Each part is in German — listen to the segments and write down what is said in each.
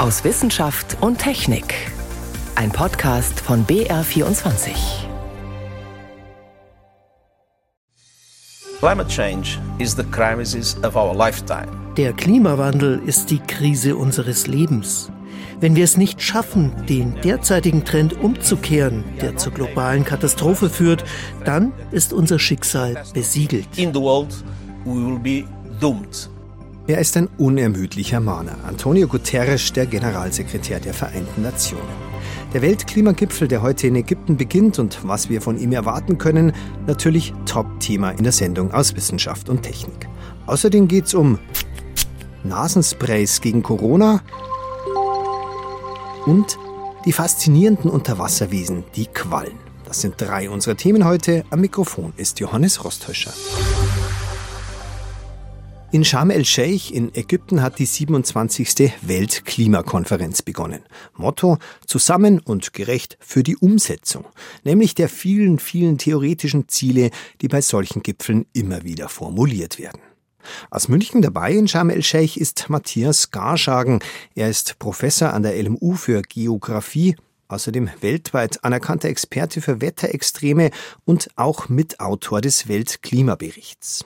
aus Wissenschaft und Technik. Ein Podcast von BR24. Climate change is the crisis of our lifetime. Der Klimawandel ist die Krise unseres Lebens. Wenn wir es nicht schaffen, den derzeitigen Trend umzukehren, der zur globalen Katastrophe führt, dann ist unser Schicksal besiegelt. In the world, we will be doomed. Er ist ein unermüdlicher Mahner. Antonio Guterres, der Generalsekretär der Vereinten Nationen. Der Weltklimagipfel, der heute in Ägypten beginnt und was wir von ihm erwarten können, natürlich Top-Thema in der Sendung aus Wissenschaft und Technik. Außerdem geht es um Nasensprays gegen Corona und die faszinierenden Unterwasserwiesen, die Quallen. Das sind drei unserer Themen heute. Am Mikrofon ist Johannes Rosthöscher. In Sharm el-Sheikh in Ägypten hat die 27. Weltklimakonferenz begonnen. Motto Zusammen und gerecht für die Umsetzung, nämlich der vielen, vielen theoretischen Ziele, die bei solchen Gipfeln immer wieder formuliert werden. Aus München dabei in Sharm el-Sheikh ist Matthias Garschagen. Er ist Professor an der LMU für Geographie, außerdem weltweit anerkannter Experte für Wetterextreme und auch Mitautor des Weltklimaberichts.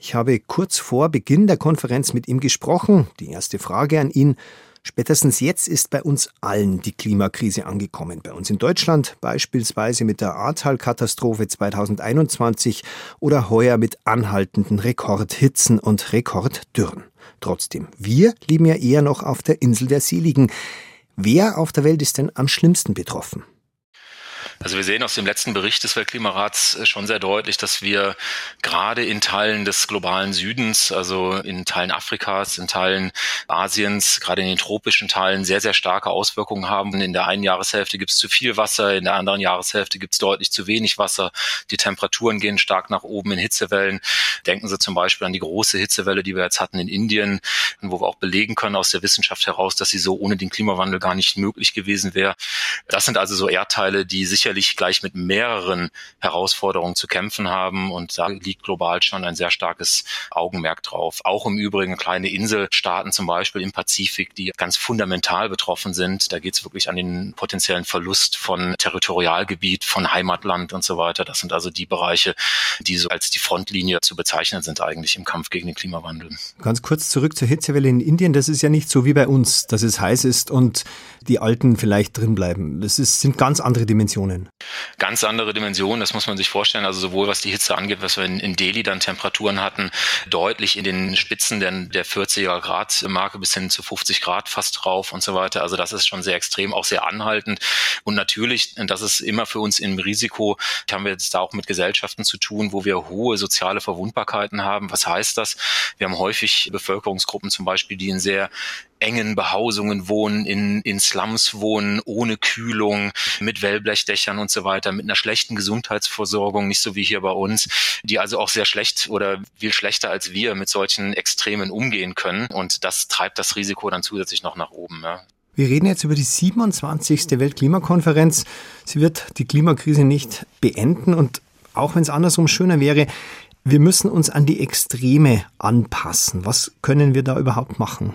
Ich habe kurz vor Beginn der Konferenz mit ihm gesprochen. Die erste Frage an ihn. Spätestens jetzt ist bei uns allen die Klimakrise angekommen. Bei uns in Deutschland beispielsweise mit der Ahrtal-Katastrophe 2021 oder heuer mit anhaltenden Rekordhitzen und Rekorddürren. Trotzdem, wir leben ja eher noch auf der Insel der Seligen. Wer auf der Welt ist denn am schlimmsten betroffen? Also wir sehen aus dem letzten Bericht des Weltklimarats äh, schon sehr deutlich, dass wir gerade in Teilen des globalen Südens, also in Teilen Afrikas, in Teilen Asiens, gerade in den tropischen Teilen sehr, sehr starke Auswirkungen haben. In der einen Jahreshälfte gibt es zu viel Wasser, in der anderen Jahreshälfte gibt es deutlich zu wenig Wasser. Die Temperaturen gehen stark nach oben in Hitzewellen. Denken Sie zum Beispiel an die große Hitzewelle, die wir jetzt hatten in Indien, wo wir auch belegen können aus der Wissenschaft heraus, dass sie so ohne den Klimawandel gar nicht möglich gewesen wäre. Das sind also so Erdteile, die sicher sicherlich gleich mit mehreren Herausforderungen zu kämpfen haben. Und da liegt global schon ein sehr starkes Augenmerk drauf. Auch im Übrigen kleine Inselstaaten zum Beispiel im Pazifik, die ganz fundamental betroffen sind. Da geht es wirklich an den potenziellen Verlust von Territorialgebiet, von Heimatland und so weiter. Das sind also die Bereiche, die so als die Frontlinie zu bezeichnen sind eigentlich im Kampf gegen den Klimawandel. Ganz kurz zurück zur Hitzewelle in Indien. Das ist ja nicht so wie bei uns, dass es heiß ist und die Alten vielleicht drin bleiben. Das ist, sind ganz andere Dimensionen. Dimensionen? Ganz andere Dimensionen, das muss man sich vorstellen. Also sowohl was die Hitze angeht, was wir in, in Delhi dann Temperaturen hatten, deutlich in den Spitzen der, der 40er Grad Marke bis hin zu 50 Grad fast drauf und so weiter. Also das ist schon sehr extrem, auch sehr anhaltend. Und natürlich, das ist immer für uns im Risiko, haben wir jetzt da auch mit Gesellschaften zu tun, wo wir hohe soziale Verwundbarkeiten haben. Was heißt das? Wir haben häufig Bevölkerungsgruppen zum Beispiel, die in sehr engen Behausungen wohnen, in, in Slums wohnen, ohne Kühlung, mit Wellblechdächern und so weiter, mit einer schlechten Gesundheitsversorgung, nicht so wie hier bei uns, die also auch sehr schlecht oder viel schlechter als wir mit solchen Extremen umgehen können. Und das treibt das Risiko dann zusätzlich noch nach oben. Ja. Wir reden jetzt über die 27. Weltklimakonferenz. Sie wird die Klimakrise nicht beenden und auch wenn es andersrum schöner wäre, wir müssen uns an die Extreme anpassen. Was können wir da überhaupt machen?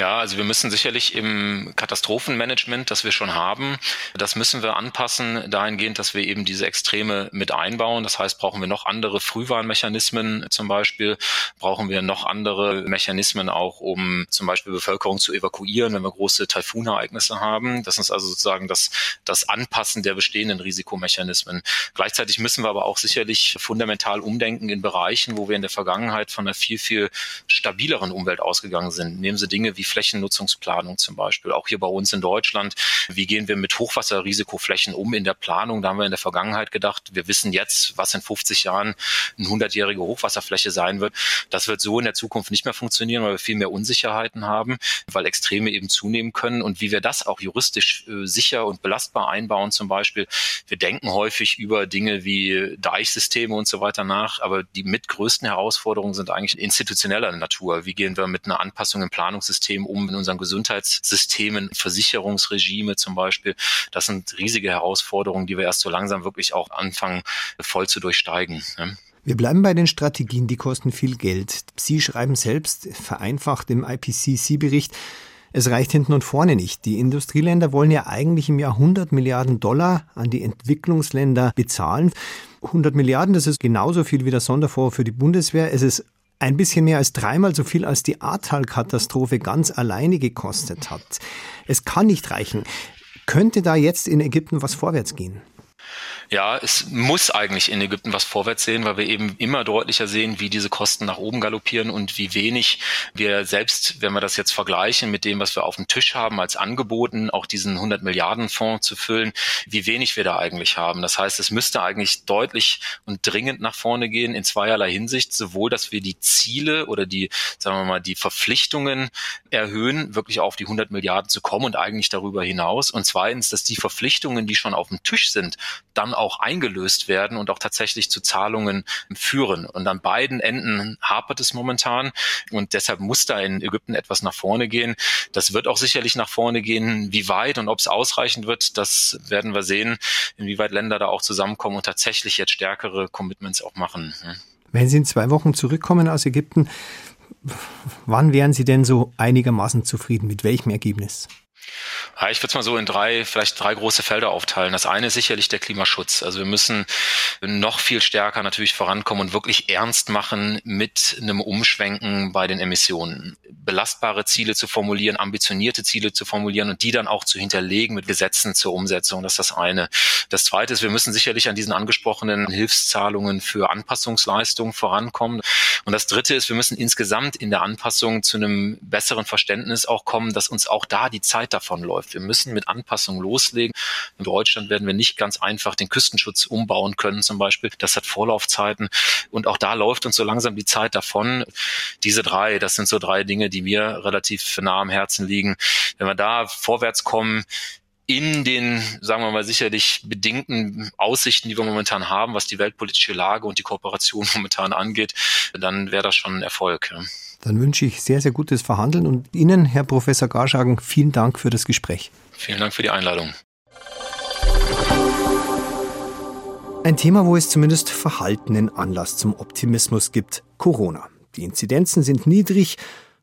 Ja, also wir müssen sicherlich im Katastrophenmanagement, das wir schon haben, das müssen wir anpassen dahingehend, dass wir eben diese Extreme mit einbauen. Das heißt, brauchen wir noch andere Frühwarnmechanismen zum Beispiel, brauchen wir noch andere Mechanismen auch, um zum Beispiel Bevölkerung zu evakuieren, wenn wir große Taifunereignisse haben. Das ist also sozusagen das, das Anpassen der bestehenden Risikomechanismen. Gleichzeitig müssen wir aber auch sicherlich fundamental umdenken in Bereichen, wo wir in der Vergangenheit von einer viel, viel stabileren Umwelt ausgegangen sind. Nehmen Sie Dinge wie Flächennutzungsplanung zum Beispiel. Auch hier bei uns in Deutschland. Wie gehen wir mit Hochwasserrisikoflächen um in der Planung? Da haben wir in der Vergangenheit gedacht, wir wissen jetzt, was in 50 Jahren eine 100-jährige Hochwasserfläche sein wird. Das wird so in der Zukunft nicht mehr funktionieren, weil wir viel mehr Unsicherheiten haben, weil Extreme eben zunehmen können. Und wie wir das auch juristisch äh, sicher und belastbar einbauen zum Beispiel. Wir denken häufig über Dinge wie Deichsysteme und so weiter nach, aber die mitgrößten Herausforderungen sind eigentlich institutioneller Natur. Wie gehen wir mit einer Anpassung im Planungssystem System um, in unseren Gesundheitssystemen, Versicherungsregime zum Beispiel. Das sind riesige Herausforderungen, die wir erst so langsam wirklich auch anfangen, voll zu durchsteigen. Ne? Wir bleiben bei den Strategien, die kosten viel Geld. Sie schreiben selbst vereinfacht im IPCC-Bericht, Es reicht hinten und vorne nicht. Die Industrieländer wollen ja eigentlich im Jahr 100 Milliarden Dollar an die Entwicklungsländer bezahlen. 100 Milliarden, das ist genauso viel wie der Sonderfonds für die Bundeswehr. Es ist ein bisschen mehr als dreimal so viel, als die Ahrtal-Katastrophe ganz alleine gekostet hat. Es kann nicht reichen. Könnte da jetzt in Ägypten was vorwärts gehen? Ja, es muss eigentlich in Ägypten was vorwärts sehen, weil wir eben immer deutlicher sehen, wie diese Kosten nach oben galoppieren und wie wenig wir selbst, wenn wir das jetzt vergleichen mit dem, was wir auf dem Tisch haben als Angeboten, auch diesen 100 Milliarden Fonds zu füllen, wie wenig wir da eigentlich haben. Das heißt, es müsste eigentlich deutlich und dringend nach vorne gehen in zweierlei Hinsicht, sowohl, dass wir die Ziele oder die, sagen wir mal, die Verpflichtungen erhöhen, wirklich auf die 100 Milliarden zu kommen und eigentlich darüber hinaus. Und zweitens, dass die Verpflichtungen, die schon auf dem Tisch sind, dann auch eingelöst werden und auch tatsächlich zu Zahlungen führen. Und an beiden Enden hapert es momentan und deshalb muss da in Ägypten etwas nach vorne gehen. Das wird auch sicherlich nach vorne gehen. Wie weit und ob es ausreichend wird, das werden wir sehen, inwieweit Länder da auch zusammenkommen und tatsächlich jetzt stärkere Commitments auch machen. Wenn Sie in zwei Wochen zurückkommen aus Ägypten, wann wären Sie denn so einigermaßen zufrieden? Mit welchem Ergebnis? Ja, ich würde es mal so in drei, vielleicht drei große Felder aufteilen. Das eine ist sicherlich der Klimaschutz. Also wir müssen noch viel stärker natürlich vorankommen und wirklich ernst machen mit einem Umschwenken bei den Emissionen. Belastbare Ziele zu formulieren, ambitionierte Ziele zu formulieren und die dann auch zu hinterlegen mit Gesetzen zur Umsetzung. Das ist das eine. Das zweite ist, wir müssen sicherlich an diesen angesprochenen Hilfszahlungen für Anpassungsleistungen vorankommen. Und das dritte ist, wir müssen insgesamt in der Anpassung zu einem besseren Verständnis auch kommen, dass uns auch da die Zeit davonläuft. Wir müssen mit Anpassungen loslegen. In Deutschland werden wir nicht ganz einfach den Küstenschutz umbauen können zum Beispiel. Das hat Vorlaufzeiten. Und auch da läuft uns so langsam die Zeit davon. Diese drei, das sind so drei Dinge, die mir relativ nah am Herzen liegen. Wenn wir da vorwärts kommen, in den, sagen wir mal, sicherlich bedingten Aussichten, die wir momentan haben, was die weltpolitische Lage und die Kooperation momentan angeht, dann wäre das schon ein Erfolg. Ja. Dann wünsche ich sehr, sehr gutes Verhandeln und Ihnen, Herr Professor Garschagen, vielen Dank für das Gespräch. Vielen Dank für die Einladung. Ein Thema, wo es zumindest verhaltenen Anlass zum Optimismus gibt, Corona. Die Inzidenzen sind niedrig,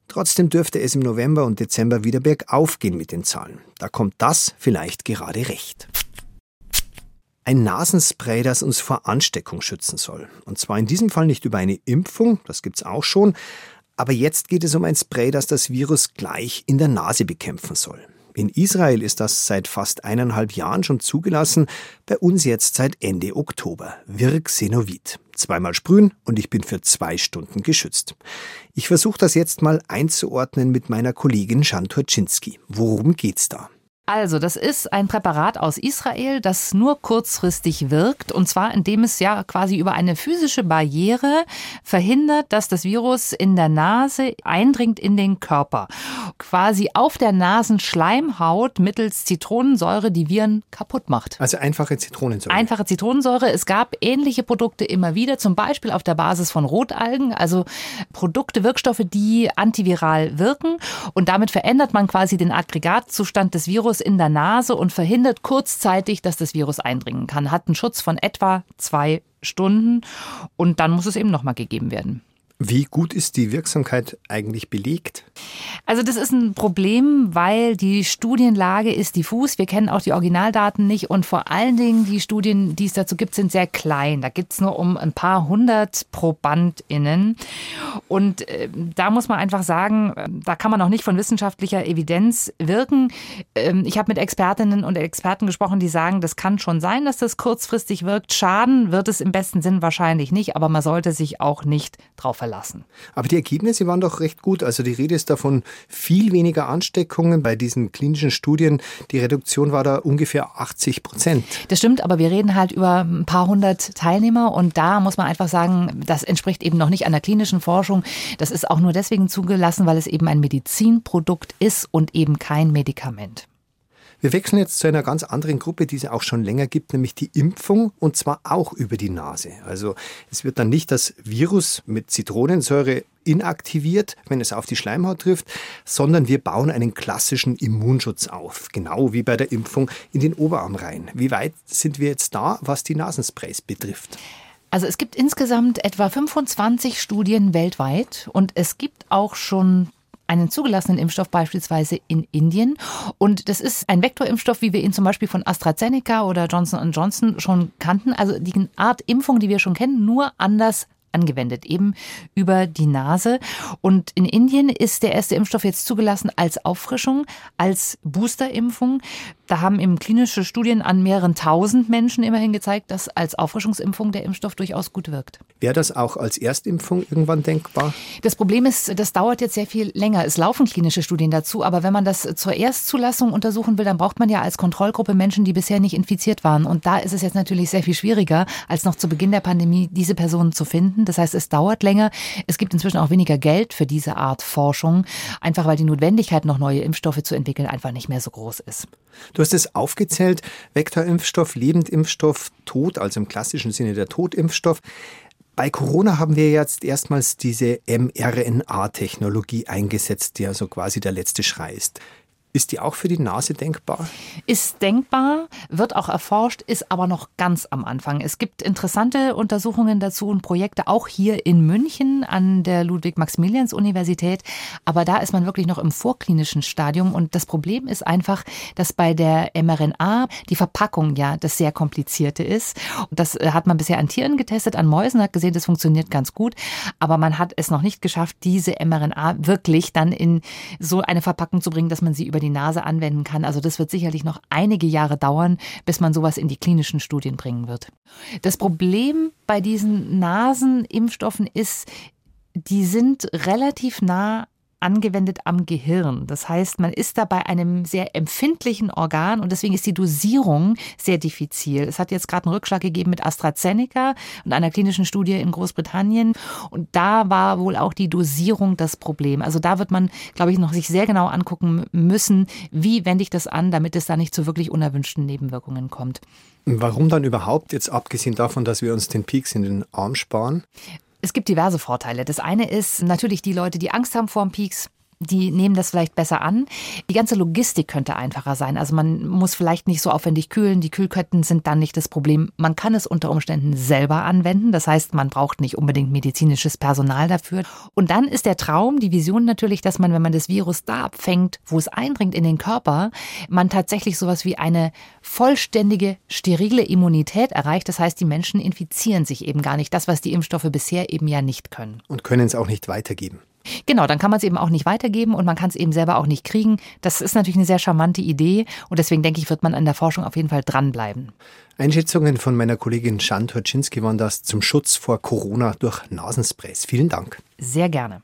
trotzdem dürfte es im November und Dezember wieder bergauf gehen mit den Zahlen. Da kommt das vielleicht gerade recht. Ein Nasenspray, das uns vor Ansteckung schützen soll. Und zwar in diesem Fall nicht über eine Impfung, das gibt's auch schon, aber jetzt geht es um ein Spray, das das Virus gleich in der Nase bekämpfen soll. In Israel ist das seit fast eineinhalb Jahren schon zugelassen, bei uns jetzt seit Ende Oktober. Virxenovit. Zweimal sprühen und ich bin für zwei Stunden geschützt. Ich versuche das jetzt mal einzuordnen mit meiner Kollegin Schanturczynski. Worum geht's da? Also, das ist ein Präparat aus Israel, das nur kurzfristig wirkt. Und zwar, indem es ja quasi über eine physische Barriere verhindert, dass das Virus in der Nase eindringt in den Körper. Quasi auf der Nasenschleimhaut mittels Zitronensäure die Viren kaputt macht. Also einfache Zitronensäure. Einfache Zitronensäure. Es gab ähnliche Produkte immer wieder, zum Beispiel auf der Basis von Rotalgen. Also Produkte, Wirkstoffe, die antiviral wirken. Und damit verändert man quasi den Aggregatzustand des Virus Virus in der Nase und verhindert kurzzeitig, dass das Virus eindringen kann. Hat einen Schutz von etwa zwei Stunden und dann muss es eben nochmal gegeben werden. Wie gut ist die Wirksamkeit eigentlich belegt? Also das ist ein Problem, weil die Studienlage ist diffus. Wir kennen auch die Originaldaten nicht und vor allen Dingen die Studien, die es dazu gibt, sind sehr klein. Da gibt es nur um ein paar hundert ProbandInnen. Und äh, da muss man einfach sagen, äh, da kann man auch nicht von wissenschaftlicher Evidenz wirken. Ähm, ich habe mit Expertinnen und Experten gesprochen, die sagen, das kann schon sein, dass das kurzfristig wirkt. Schaden wird es im besten Sinn wahrscheinlich nicht, aber man sollte sich auch nicht drauf verlassen verlassen. Aber die Ergebnisse waren doch recht gut. Also die Rede ist davon viel weniger Ansteckungen bei diesen klinischen Studien. Die Reduktion war da ungefähr 80 Prozent. Das stimmt, aber wir reden halt über ein paar hundert Teilnehmer und da muss man einfach sagen, das entspricht eben noch nicht einer klinischen Forschung. Das ist auch nur deswegen zugelassen, weil es eben ein Medizinprodukt ist und eben kein Medikament. Wir wechseln jetzt zu einer ganz anderen Gruppe, die es auch schon länger gibt, nämlich die Impfung und zwar auch über die Nase. Also es wird dann nicht das Virus mit Zitronensäure inaktiviert, wenn es auf die Schleimhaut trifft, sondern wir bauen einen klassischen Immunschutz auf, genau wie bei der Impfung in den Oberarm rein. Wie weit sind wir jetzt da, was die Nasensprays betrifft? Also es gibt insgesamt etwa 25 Studien weltweit und es gibt auch schon einen zugelassenen Impfstoff beispielsweise in Indien. Und das ist ein Vektorimpfstoff, wie wir ihn zum Beispiel von AstraZeneca oder Johnson Johnson schon kannten. Also die Art Impfung, die wir schon kennen, nur anders angewendet, eben über die Nase. Und in Indien ist der erste Impfstoff jetzt zugelassen als Auffrischung, als Boosterimpfung. Da haben eben klinische Studien an mehreren tausend Menschen immerhin gezeigt, dass als Auffrischungsimpfung der Impfstoff durchaus gut wirkt. Wäre das auch als Erstimpfung irgendwann denkbar? Das Problem ist, das dauert jetzt sehr viel länger. Es laufen klinische Studien dazu, aber wenn man das zur Erstzulassung untersuchen will, dann braucht man ja als Kontrollgruppe Menschen, die bisher nicht infiziert waren. Und da ist es jetzt natürlich sehr viel schwieriger, als noch zu Beginn der Pandemie diese Personen zu finden. Das heißt, es dauert länger. Es gibt inzwischen auch weniger Geld für diese Art Forschung, einfach weil die Notwendigkeit, noch neue Impfstoffe zu entwickeln, einfach nicht mehr so groß ist. Du hast es aufgezählt, Vektorimpfstoff, Lebendimpfstoff, Tod, also im klassischen Sinne der Totimpfstoff. Bei Corona haben wir jetzt erstmals diese mRNA-Technologie eingesetzt, die also quasi der letzte Schrei ist. Ist die auch für die Nase denkbar? Ist denkbar, wird auch erforscht, ist aber noch ganz am Anfang. Es gibt interessante Untersuchungen dazu und Projekte auch hier in München an der Ludwig-Maximilians-Universität. Aber da ist man wirklich noch im vorklinischen Stadium. Und das Problem ist einfach, dass bei der mRNA die Verpackung ja das sehr komplizierte ist. Das äh, hat man bisher an Tieren getestet, an Mäusen, hat gesehen, das funktioniert ganz gut. Aber man hat es noch nicht geschafft, diese mRNA wirklich dann in so eine Verpackung zu bringen, dass man sie über die die Nase anwenden kann. Also das wird sicherlich noch einige Jahre dauern, bis man sowas in die klinischen Studien bringen wird. Das Problem bei diesen Nasenimpfstoffen ist, die sind relativ nah angewendet am Gehirn. Das heißt, man ist da bei einem sehr empfindlichen Organ und deswegen ist die Dosierung sehr diffizil. Es hat jetzt gerade einen Rückschlag gegeben mit AstraZeneca und einer klinischen Studie in Großbritannien und da war wohl auch die Dosierung das Problem. Also da wird man, glaube ich, noch sich sehr genau angucken müssen, wie wende ich das an, damit es da nicht zu wirklich unerwünschten Nebenwirkungen kommt. Warum dann überhaupt, jetzt abgesehen davon, dass wir uns den Peaks in den Arm sparen? Es gibt diverse Vorteile. Das eine ist natürlich die Leute, die Angst haben vor dem Peaks, die nehmen das vielleicht besser an. Die ganze Logistik könnte einfacher sein. Also man muss vielleicht nicht so aufwendig kühlen. Die Kühlketten sind dann nicht das Problem. Man kann es unter Umständen selber anwenden. Das heißt, man braucht nicht unbedingt medizinisches Personal dafür. Und dann ist der Traum, die Vision natürlich, dass man, wenn man das Virus da abfängt, wo es eindringt in den Körper, man tatsächlich sowas wie eine vollständige, sterile Immunität erreicht. Das heißt, die Menschen infizieren sich eben gar nicht. Das, was die Impfstoffe bisher eben ja nicht können. Und können es auch nicht weitergeben. Genau, dann kann man es eben auch nicht weitergeben und man kann es eben selber auch nicht kriegen. Das ist natürlich eine sehr charmante Idee und deswegen denke ich, wird man an der Forschung auf jeden Fall dranbleiben. Einschätzungen von meiner Kollegin Jan Turczynski waren das zum Schutz vor Corona durch Nasensprays. Vielen Dank. Sehr gerne.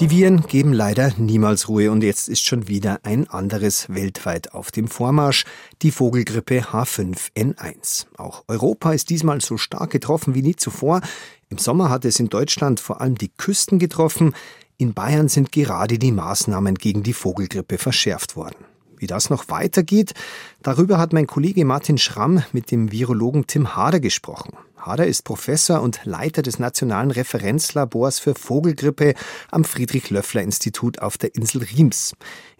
Die Viren geben leider niemals Ruhe und jetzt ist schon wieder ein anderes weltweit auf dem Vormarsch, die Vogelgrippe H5N1. Auch Europa ist diesmal so stark getroffen wie nie zuvor. Im Sommer hat es in Deutschland vor allem die Küsten getroffen. In Bayern sind gerade die Maßnahmen gegen die Vogelgrippe verschärft worden. Wie das noch weitergeht, darüber hat mein Kollege Martin Schramm mit dem Virologen Tim Hader gesprochen. Hader ist Professor und Leiter des Nationalen Referenzlabors für Vogelgrippe am Friedrich-Löffler-Institut auf der Insel Riems.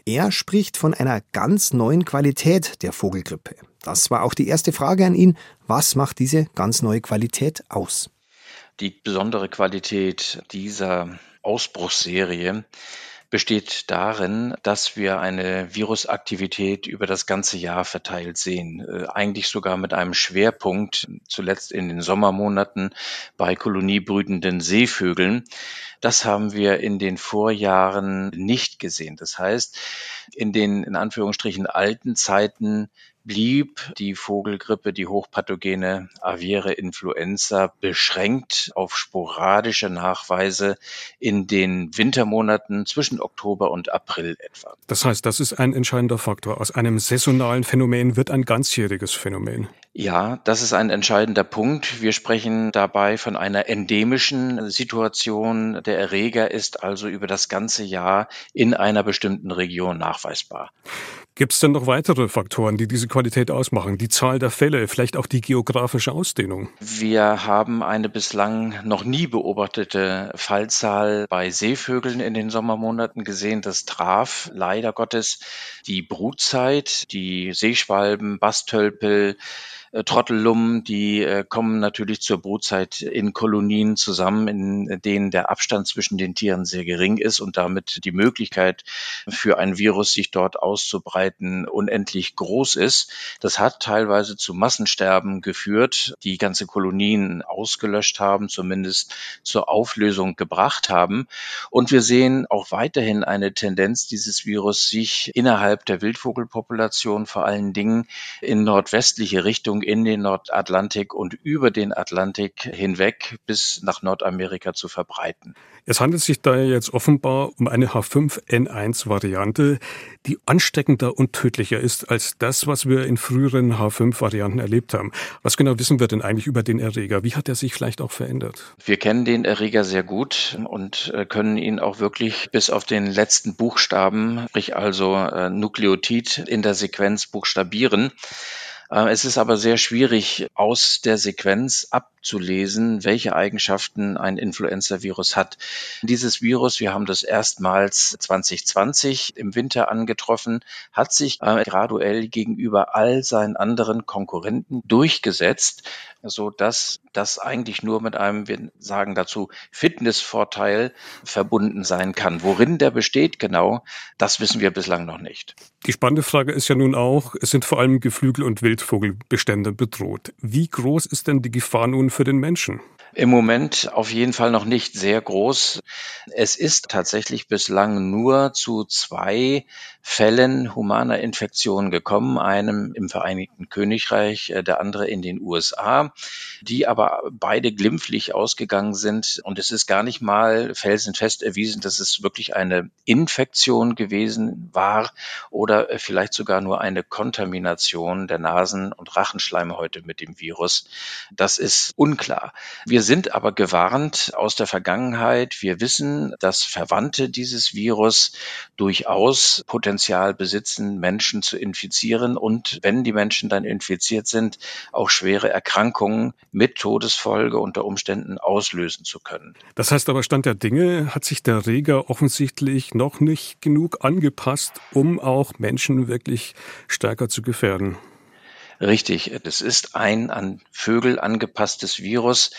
Er spricht von einer ganz neuen Qualität der Vogelgrippe. Das war auch die erste Frage an ihn. Was macht diese ganz neue Qualität aus? Die besondere Qualität dieser Ausbruchsserie besteht darin, dass wir eine Virusaktivität über das ganze Jahr verteilt sehen. Äh, eigentlich sogar mit einem Schwerpunkt, zuletzt in den Sommermonaten bei koloniebrütenden Seevögeln. Das haben wir in den Vorjahren nicht gesehen. Das heißt, in den in Anführungsstrichen alten Zeiten blieb die Vogelgrippe, die hochpathogene aviäre Influenza beschränkt auf sporadische Nachweise in den Wintermonaten zwischen Oktober und April etwa. Das heißt, das ist ein entscheidender Faktor. Aus einem saisonalen Phänomen wird ein ganzjähriges Phänomen. Ja, das ist ein entscheidender Punkt. Wir sprechen dabei von einer endemischen Situation. Der Erreger ist also über das ganze Jahr in einer bestimmten Region nachweisbar. Gibt es denn noch weitere Faktoren, die diese Qualität ausmachen? Die Zahl der Fälle, vielleicht auch die geografische Ausdehnung? Wir haben eine bislang noch nie beobachtete Fallzahl bei Seevögeln in den Sommermonaten gesehen. Das traf leider Gottes die Brutzeit. Die Seeschwalben, Bastölpel, äh, Trottellummen, die äh, kommen natürlich zur Brutzeit in Kolonien zusammen, in denen der Abstand zwischen den Tieren sehr gering ist und damit die Möglichkeit für ein Virus, sich dort auszubreiten, unendlich groß ist. Das hat teilweise zu Massensterben geführt, die ganze Kolonien ausgelöscht haben, zumindest zur Auflösung gebracht haben. Und wir sehen auch weiterhin eine Tendenz dieses Virus, sich innerhalb der Wildvogelpopulation vor allen Dingen in nordwestliche Richtung in den Nordatlantik und über den Atlantik hinweg bis nach Nordamerika zu verbreiten. Es handelt sich da jetzt offenbar um eine H5N1-Variante, die ansteckender und tödlicher ist als das, was wir in früheren H5-Varianten erlebt haben. Was genau wissen wir denn eigentlich über den Erreger? Wie hat er sich vielleicht auch verändert? Wir kennen den Erreger sehr gut und äh, können ihn auch wirklich bis auf den letzten Buchstaben, sprich also äh, Nukleotid in der Sequenz buchstabieren. Äh, es ist aber sehr schwierig, aus der Sequenz abzulesen, welche Eigenschaften ein Influenza-Virus hat. Dieses Virus, wir haben das erstmals 2020 im Winter angetroffen, hat sich äh, graduell gegenüber all seinen anderen Konkurrenten durchgesetzt, so dass das eigentlich nur mit einem, wir sagen dazu, Fitnessvorteil verbunden sein kann. Worin der besteht genau, das wissen wir bislang noch nicht. Die spannende Frage ist ja nun auch, es sind vor allem Geflügel- und Wildvogelbestände bedroht. Wie groß ist denn die Gefahr nun für den Menschen? Im Moment auf jeden Fall noch nicht sehr groß. Es ist tatsächlich bislang nur zu zwei Fällen humaner Infektion gekommen, einem im Vereinigten Königreich, äh, der andere in den USA, die aber beide glimpflich ausgegangen sind. Und es ist gar nicht mal felsenfest erwiesen, dass es wirklich eine Infektion gewesen war oder vielleicht sogar nur eine Kontamination der Nasen- und Rachenschleimhäute mit dem Virus. Das ist unklar. Wir sind aber gewarnt aus der Vergangenheit. Wir wissen, dass Verwandte dieses Virus durchaus Potenzial besitzen, Menschen zu infizieren und wenn die Menschen dann infiziert sind, auch schwere Erkrankungen mit Todesfolge unter Umständen auslösen zu können. Das heißt aber, Stand der Dinge hat sich der Reger offensichtlich noch nicht genug angepasst, um auch Menschen wirklich stärker zu gefährden. Richtig, es ist ein an Vögel angepasstes Virus,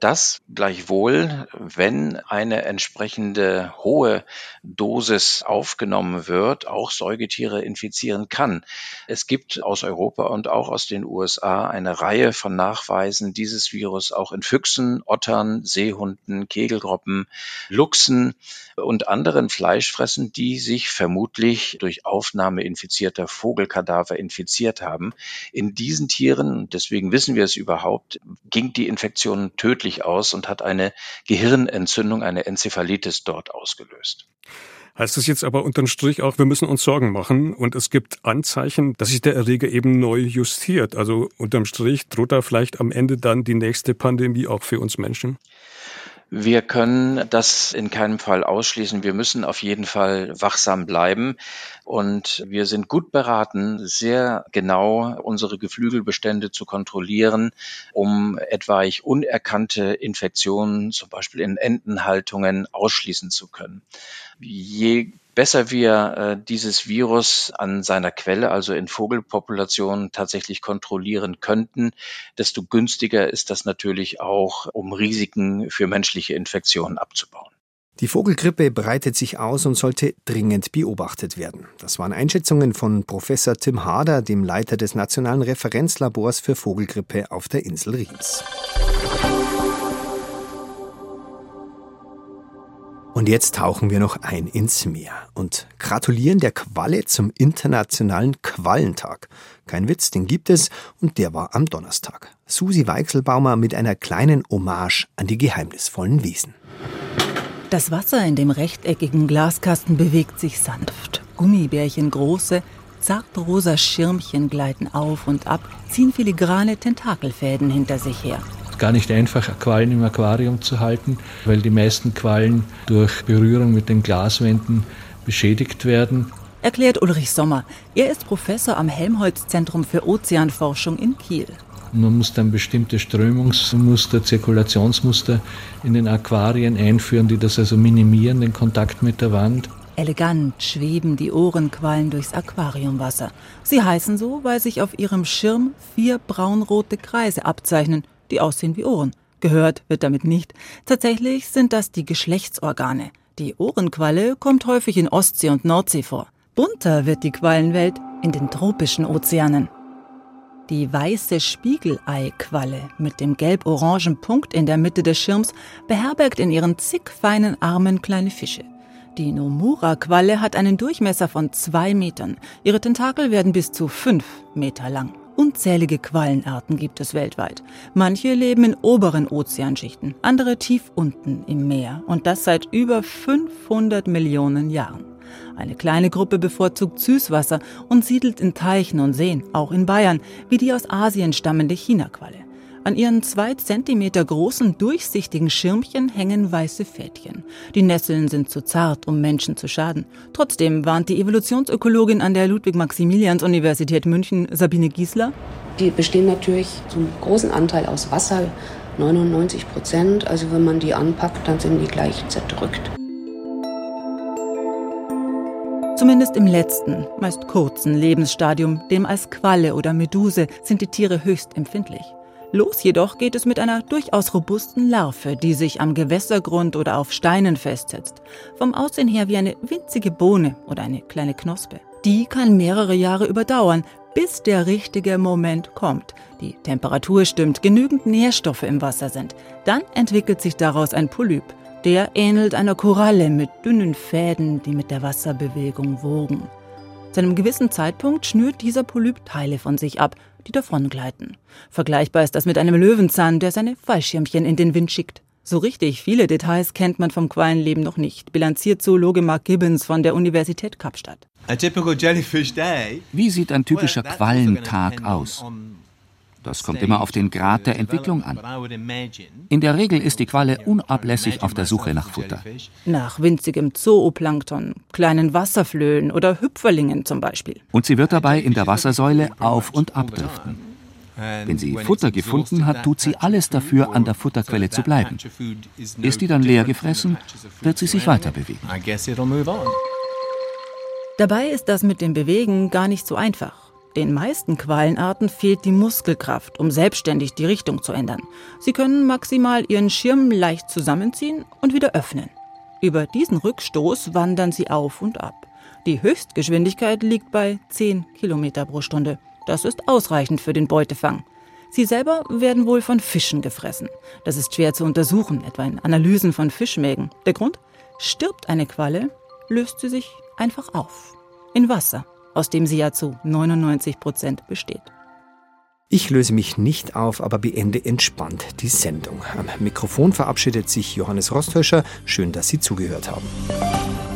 das gleichwohl, wenn eine entsprechende hohe Dosis aufgenommen wird, auch Säugetiere infizieren kann. Es gibt aus Europa und auch aus den USA eine Reihe von Nachweisen dieses Virus auch in Füchsen, Ottern, Seehunden, Kegelgroppen, Luchsen und anderen Fleischfressen, die sich vermutlich durch Aufnahme infizierter Vogelkadaver infiziert haben. In in diesen Tieren, deswegen wissen wir es überhaupt, ging die Infektion tödlich aus und hat eine Gehirnentzündung, eine Enzephalitis dort ausgelöst. Heißt das jetzt aber unterm Strich auch, wir müssen uns Sorgen machen und es gibt Anzeichen, dass sich der Erreger eben neu justiert. Also unterm Strich droht da vielleicht am Ende dann die nächste Pandemie auch für uns Menschen? Wir können das in keinem Fall ausschließen. Wir müssen auf jeden Fall wachsam bleiben. Und wir sind gut beraten, sehr genau unsere Geflügelbestände zu kontrollieren, um etwaig unerkannte Infektionen, zum Beispiel in Entenhaltungen, ausschließen zu können. Je besser wir äh, dieses Virus an seiner Quelle, also in Vogelpopulationen, tatsächlich kontrollieren könnten, desto günstiger ist das natürlich auch, um Risiken für menschliche Infektionen abzubauen. Die Vogelgrippe breitet sich aus und sollte dringend beobachtet werden. Das waren Einschätzungen von Professor Tim Harder, dem Leiter des Nationalen Referenzlabors für Vogelgrippe auf der Insel Riems. Und jetzt tauchen wir noch ein ins Meer und gratulieren der Qualle zum Internationalen Quallentag. Kein Witz, den gibt es und der war am Donnerstag. Susi Weichselbaumer mit einer kleinen Hommage an die geheimnisvollen Wesen. Das Wasser in dem rechteckigen Glaskasten bewegt sich sanft. Gummibärchen große, zartrosa Schirmchen gleiten auf und ab, ziehen filigrane Tentakelfäden hinter sich her gar nicht einfach, Quallen im Aquarium zu halten, weil die meisten Quallen durch Berührung mit den Glaswänden beschädigt werden. Erklärt Ulrich Sommer. Er ist Professor am Helmholtz-Zentrum für Ozeanforschung in Kiel. Man muss dann bestimmte Strömungsmuster, Zirkulationsmuster in den Aquarien einführen, die das also minimieren, den Kontakt mit der Wand. Elegant schweben die Ohrenquallen durchs Aquariumwasser. Sie heißen so, weil sich auf ihrem Schirm vier braunrote Kreise abzeichnen, die aussehen wie Ohren. Gehört wird damit nicht. Tatsächlich sind das die Geschlechtsorgane. Die Ohrenqualle kommt häufig in Ostsee und Nordsee vor. Bunter wird die Quallenwelt in den tropischen Ozeanen. Die weiße Spiegeleiqualle mit dem gelb-orangen Punkt in der Mitte des Schirms beherbergt in ihren zig feinen Armen kleine Fische. Die Nomura-Qualle hat einen Durchmesser von zwei Metern. Ihre Tentakel werden bis zu fünf Meter lang. Unzählige Quallenarten gibt es weltweit. Manche leben in oberen Ozeanschichten, andere tief unten im Meer und das seit über 500 Millionen Jahren. Eine kleine Gruppe bevorzugt Süßwasser und siedelt in Teichen und Seen, auch in Bayern, wie die aus Asien stammende Chinaqualle. An ihren zwei Zentimeter großen, durchsichtigen Schirmchen hängen weiße Fädchen. Die Nesseln sind zu zart, um Menschen zu schaden. Trotzdem warnt die Evolutionsökologin an der Ludwig-Maximilians-Universität München, Sabine Giesler. Die bestehen natürlich zum großen Anteil aus Wasser, 99 Prozent. Also wenn man die anpackt, dann sind die gleich zerdrückt. Zumindest im letzten, meist kurzen Lebensstadium, dem als Qualle oder Meduse, sind die Tiere höchst empfindlich. Los jedoch geht es mit einer durchaus robusten Larve, die sich am Gewässergrund oder auf Steinen festsetzt. Vom Aussehen her wie eine winzige Bohne oder eine kleine Knospe. Die kann mehrere Jahre überdauern, bis der richtige Moment kommt. Die Temperatur stimmt, genügend Nährstoffe im Wasser sind. Dann entwickelt sich daraus ein Polyp. Der ähnelt einer Koralle mit dünnen Fäden, die mit der Wasserbewegung wogen. Zu einem gewissen Zeitpunkt schnürt dieser Polyp Teile von sich ab, die davongleiten. Vergleichbar ist das mit einem Löwenzahn, der seine Fallschirmchen in den Wind schickt. So richtig viele Details kennt man vom Quallenleben noch nicht, bilanziert Zoologe Mark Gibbons von der Universität Kapstadt. Wie sieht ein typischer Quallentag aus? Das kommt immer auf den Grad der Entwicklung an. In der Regel ist die Qualle unablässig auf der Suche nach Futter. Nach winzigem Zooplankton, kleinen Wasserflöhen oder Hüpferlingen zum Beispiel. Und sie wird dabei in der Wassersäule auf und abdriften. Wenn sie Futter gefunden hat, tut sie alles dafür, an der Futterquelle zu bleiben. Ist die dann leer gefressen, wird sie sich weiter bewegen. Dabei ist das mit dem Bewegen gar nicht so einfach. Den meisten Quallenarten fehlt die Muskelkraft, um selbstständig die Richtung zu ändern. Sie können maximal ihren Schirm leicht zusammenziehen und wieder öffnen. Über diesen Rückstoß wandern sie auf und ab. Die Höchstgeschwindigkeit liegt bei 10 Kilometer pro Stunde. Das ist ausreichend für den Beutefang. Sie selber werden wohl von Fischen gefressen. Das ist schwer zu untersuchen, etwa in Analysen von Fischmägen. Der Grund? Stirbt eine Qualle, löst sie sich einfach auf. In Wasser aus dem sie ja zu 99 Prozent besteht. Ich löse mich nicht auf, aber beende entspannt die Sendung. Am Mikrofon verabschiedet sich Johannes Rosthöscher. Schön, dass Sie zugehört haben.